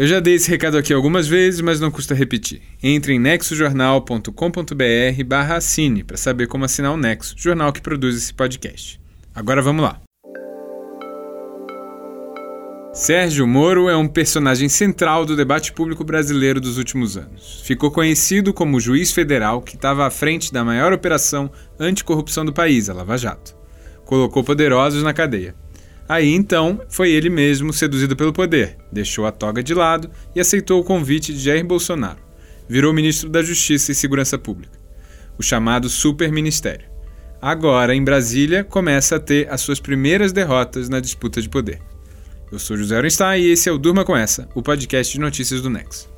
Eu já dei esse recado aqui algumas vezes, mas não custa repetir. Entre em nexojornal.com.br barra assine para saber como assinar o Nexo, jornal que produz esse podcast. Agora vamos lá. Sérgio Moro é um personagem central do debate público brasileiro dos últimos anos. Ficou conhecido como o juiz federal que estava à frente da maior operação anticorrupção do país, a Lava Jato. Colocou poderosos na cadeia. Aí então foi ele mesmo seduzido pelo poder, deixou a toga de lado e aceitou o convite de Jair Bolsonaro. Virou ministro da Justiça e Segurança Pública, o chamado Superministério. Agora, em Brasília, começa a ter as suas primeiras derrotas na disputa de poder. Eu sou José Orenstein e esse é o Durma com Essa, o podcast de notícias do Nex.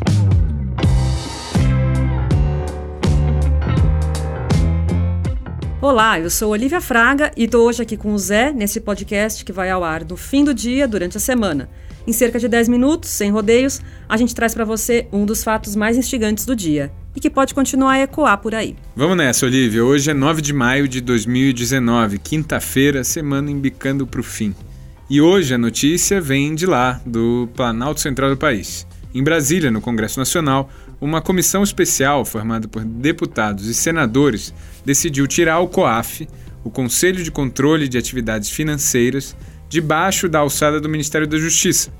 Olá, eu sou Olivia Fraga e estou hoje aqui com o Zé nesse podcast que vai ao ar no fim do dia durante a semana. Em cerca de 10 minutos, sem rodeios, a gente traz para você um dos fatos mais instigantes do dia e que pode continuar a ecoar por aí. Vamos nessa, Olivia. Hoje é 9 de maio de 2019, quinta-feira, semana embicando para o fim. E hoje a notícia vem de lá, do Planalto Central do país. Em Brasília, no Congresso Nacional, uma comissão especial formada por deputados e senadores decidiu tirar o COAF, o Conselho de Controle de Atividades Financeiras, debaixo da alçada do Ministério da Justiça.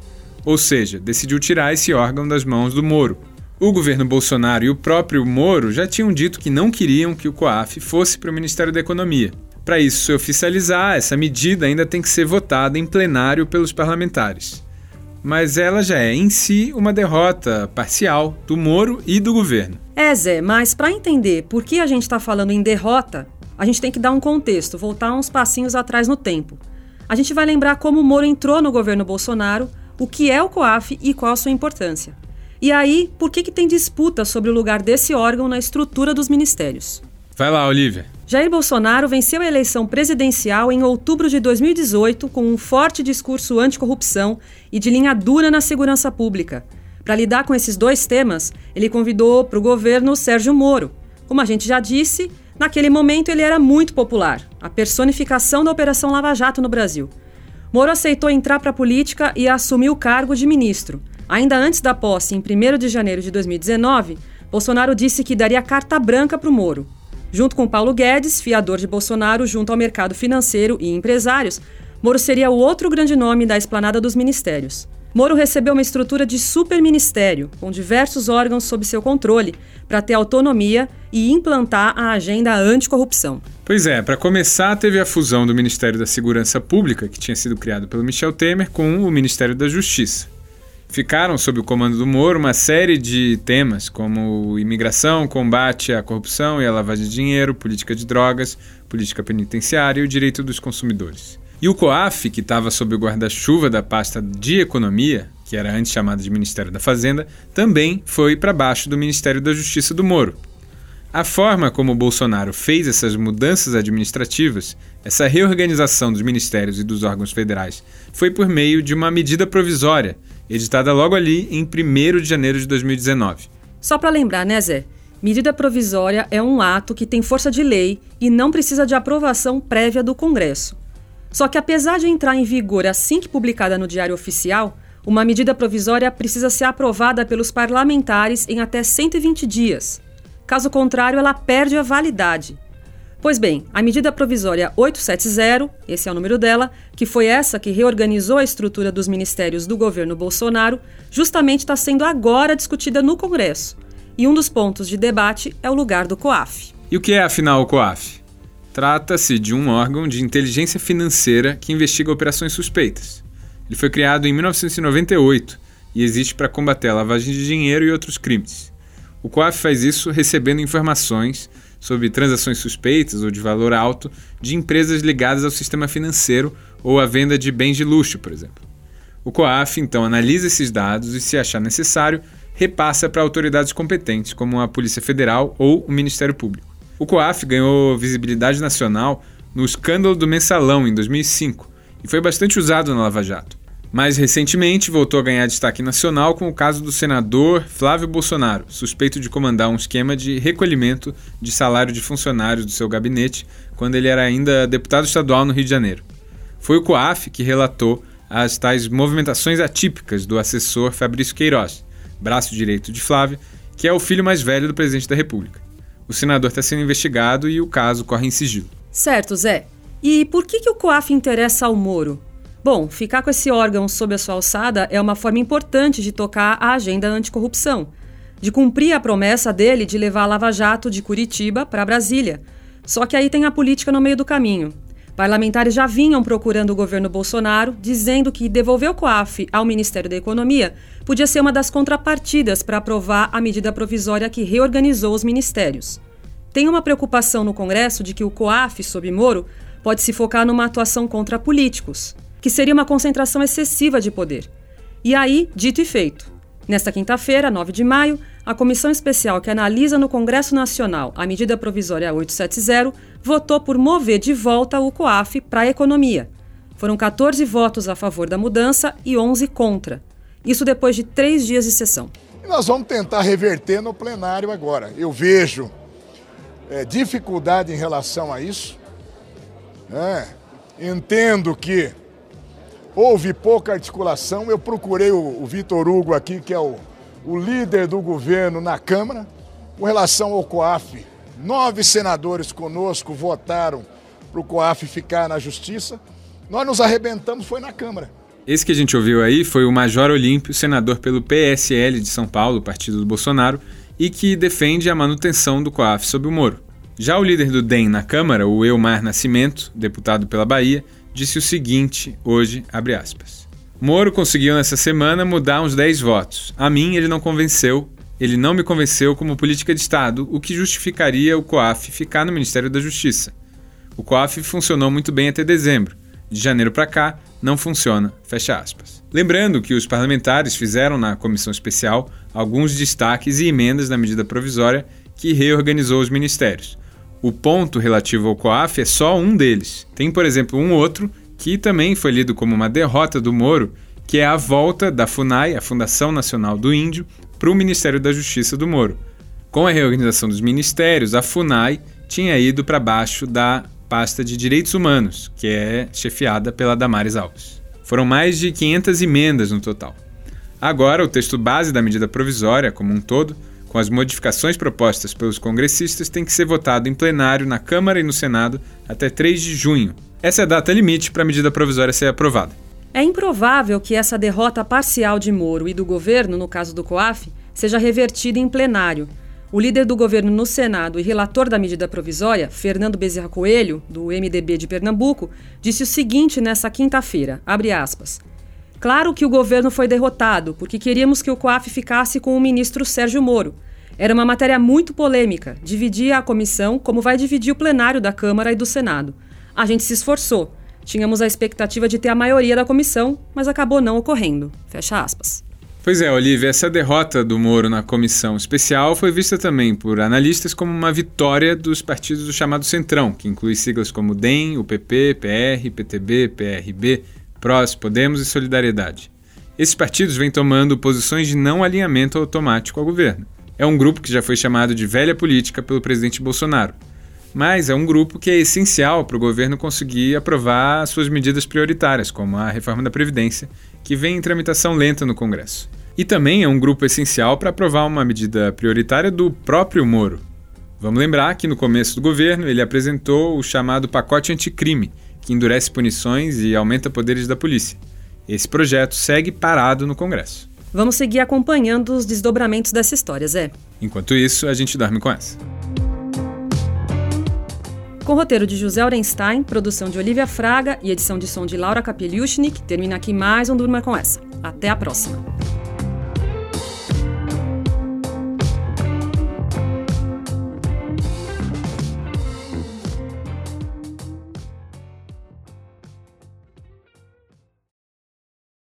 Ou seja, decidiu tirar esse órgão das mãos do Moro. O governo Bolsonaro e o próprio Moro já tinham dito que não queriam que o COAF fosse para o Ministério da Economia. Para isso se oficializar, essa medida ainda tem que ser votada em plenário pelos parlamentares mas ela já é em si uma derrota parcial do Moro e do governo. É, Zé, mas para entender por que a gente está falando em derrota, a gente tem que dar um contexto, voltar uns passinhos atrás no tempo. A gente vai lembrar como o Moro entrou no governo Bolsonaro, o que é o COAF e qual a sua importância. E aí, por que, que tem disputa sobre o lugar desse órgão na estrutura dos ministérios? Vai lá, Olivia. Jair Bolsonaro venceu a eleição presidencial em outubro de 2018 com um forte discurso anticorrupção e de linha dura na segurança pública. Para lidar com esses dois temas, ele convidou para o governo Sérgio Moro. Como a gente já disse, naquele momento ele era muito popular, a personificação da Operação Lava Jato no Brasil. Moro aceitou entrar para a política e assumiu o cargo de ministro. Ainda antes da posse, em 1 de janeiro de 2019, Bolsonaro disse que daria carta branca para o Moro. Junto com Paulo Guedes, fiador de Bolsonaro junto ao mercado financeiro e empresários, Moro seria o outro grande nome da esplanada dos ministérios. Moro recebeu uma estrutura de superministério, com diversos órgãos sob seu controle, para ter autonomia e implantar a agenda anticorrupção. Pois é, para começar, teve a fusão do Ministério da Segurança Pública, que tinha sido criado pelo Michel Temer, com o Ministério da Justiça ficaram sob o comando do Moro uma série de temas, como imigração, combate à corrupção e à lavagem de dinheiro, política de drogas, política penitenciária e o direito dos consumidores. E o COAF, que estava sob o guarda-chuva da pasta de Economia, que era antes chamada de Ministério da Fazenda, também foi para baixo do Ministério da Justiça do Moro. A forma como Bolsonaro fez essas mudanças administrativas, essa reorganização dos ministérios e dos órgãos federais, foi por meio de uma medida provisória editada logo ali em 1 de janeiro de 2019. Só para lembrar, né, Zé? Medida provisória é um ato que tem força de lei e não precisa de aprovação prévia do Congresso. Só que, apesar de entrar em vigor assim que publicada no Diário Oficial, uma medida provisória precisa ser aprovada pelos parlamentares em até 120 dias. Caso contrário, ela perde a validade. Pois bem, a medida provisória 870, esse é o número dela, que foi essa que reorganizou a estrutura dos ministérios do governo Bolsonaro, justamente está sendo agora discutida no Congresso. E um dos pontos de debate é o lugar do COAF. E o que é, afinal, o COAF? Trata-se de um órgão de inteligência financeira que investiga operações suspeitas. Ele foi criado em 1998 e existe para combater a lavagem de dinheiro e outros crimes. O COAF faz isso recebendo informações sobre transações suspeitas ou de valor alto de empresas ligadas ao sistema financeiro ou à venda de bens de luxo, por exemplo. O COAF então analisa esses dados e, se achar necessário, repassa para autoridades competentes, como a Polícia Federal ou o Ministério Público. O COAF ganhou visibilidade nacional no escândalo do mensalão em 2005 e foi bastante usado na Lava Jato. Mais recentemente, voltou a ganhar destaque nacional com o caso do senador Flávio Bolsonaro, suspeito de comandar um esquema de recolhimento de salário de funcionários do seu gabinete quando ele era ainda deputado estadual no Rio de Janeiro. Foi o COAF que relatou as tais movimentações atípicas do assessor Fabrício Queiroz, braço direito de Flávio, que é o filho mais velho do presidente da República. O senador está sendo investigado e o caso corre em sigilo. Certo, Zé. E por que, que o COAF interessa ao Moro? Bom, ficar com esse órgão sob a sua alçada é uma forma importante de tocar a agenda anticorrupção, de cumprir a promessa dele de levar a Lava Jato de Curitiba para Brasília. Só que aí tem a política no meio do caminho. Parlamentares já vinham procurando o governo Bolsonaro, dizendo que devolver o COAF ao Ministério da Economia podia ser uma das contrapartidas para aprovar a medida provisória que reorganizou os ministérios. Tem uma preocupação no Congresso de que o COAF, sob Moro, pode se focar numa atuação contra políticos, que seria uma concentração excessiva de poder. E aí, dito e feito. Nesta quinta-feira, 9 de maio, a comissão especial que analisa no Congresso Nacional a medida provisória 870 votou por mover de volta o COAF para a economia. Foram 14 votos a favor da mudança e 11 contra. Isso depois de três dias de sessão. nós vamos tentar reverter no plenário agora. Eu vejo é, dificuldade em relação a isso. É, entendo que houve pouca articulação. Eu procurei o, o Vitor Hugo aqui, que é o, o líder do governo na Câmara, com relação ao COAF. Nove senadores conosco votaram para o COAF ficar na Justiça. Nós nos arrebentamos, foi na Câmara. Esse que a gente ouviu aí foi o Major Olímpio, senador pelo PSL de São Paulo, partido do Bolsonaro, e que defende a manutenção do COAF sob o Moro. Já o líder do DEM na Câmara, o Elmar Nascimento, deputado pela Bahia, disse o seguinte hoje, abre aspas. Moro conseguiu nessa semana mudar uns 10 votos. A mim ele não convenceu, ele não me convenceu como política de Estado, o que justificaria o COAF ficar no Ministério da Justiça. O COAF funcionou muito bem até dezembro. De janeiro para cá, não funciona, fecha aspas. Lembrando que os parlamentares fizeram na comissão especial alguns destaques e emendas na medida provisória que reorganizou os ministérios. O ponto relativo ao COAF é só um deles. Tem, por exemplo, um outro que também foi lido como uma derrota do Moro, que é a volta da FUNAI, a Fundação Nacional do Índio, para o Ministério da Justiça do Moro. Com a reorganização dos ministérios, a FUNAI tinha ido para baixo da pasta de Direitos Humanos, que é chefiada pela Damares Alves. Foram mais de 500 emendas no total. Agora, o texto base da medida provisória, como um todo, com as modificações propostas pelos congressistas, tem que ser votado em plenário na Câmara e no Senado até 3 de junho. Essa é a data limite para a medida provisória ser aprovada. É improvável que essa derrota parcial de Moro e do governo, no caso do COAF, seja revertida em plenário, o líder do governo no Senado e relator da medida provisória, Fernando Bezerra Coelho, do MDB de Pernambuco, disse o seguinte nessa quinta-feira, aspas, Claro que o governo foi derrotado, porque queríamos que o COAF ficasse com o ministro Sérgio Moro. Era uma matéria muito polêmica, dividia a comissão como vai dividir o plenário da Câmara e do Senado. A gente se esforçou. Tínhamos a expectativa de ter a maioria da comissão, mas acabou não ocorrendo. Fecha aspas. Pois é, Olivia, essa derrota do Moro na comissão especial foi vista também por analistas como uma vitória dos partidos do chamado Centrão, que inclui siglas como DEM, UPP, PR, PTB, PRB, PROS, Podemos e Solidariedade. Esses partidos vêm tomando posições de não alinhamento automático ao governo. É um grupo que já foi chamado de velha política pelo presidente Bolsonaro. Mas é um grupo que é essencial para o governo conseguir aprovar suas medidas prioritárias, como a reforma da Previdência que vem em tramitação lenta no Congresso. E também é um grupo essencial para aprovar uma medida prioritária do próprio Moro. Vamos lembrar que no começo do governo ele apresentou o chamado pacote anticrime, que endurece punições e aumenta poderes da polícia. Esse projeto segue parado no Congresso. Vamos seguir acompanhando os desdobramentos dessa história, Zé. Enquanto isso, a gente dorme com essa. Com roteiro de José Orenstein, produção de Olivia Fraga e edição de som de Laura Kapeliushnik, termina aqui mais um Durma com essa. Até a próxima!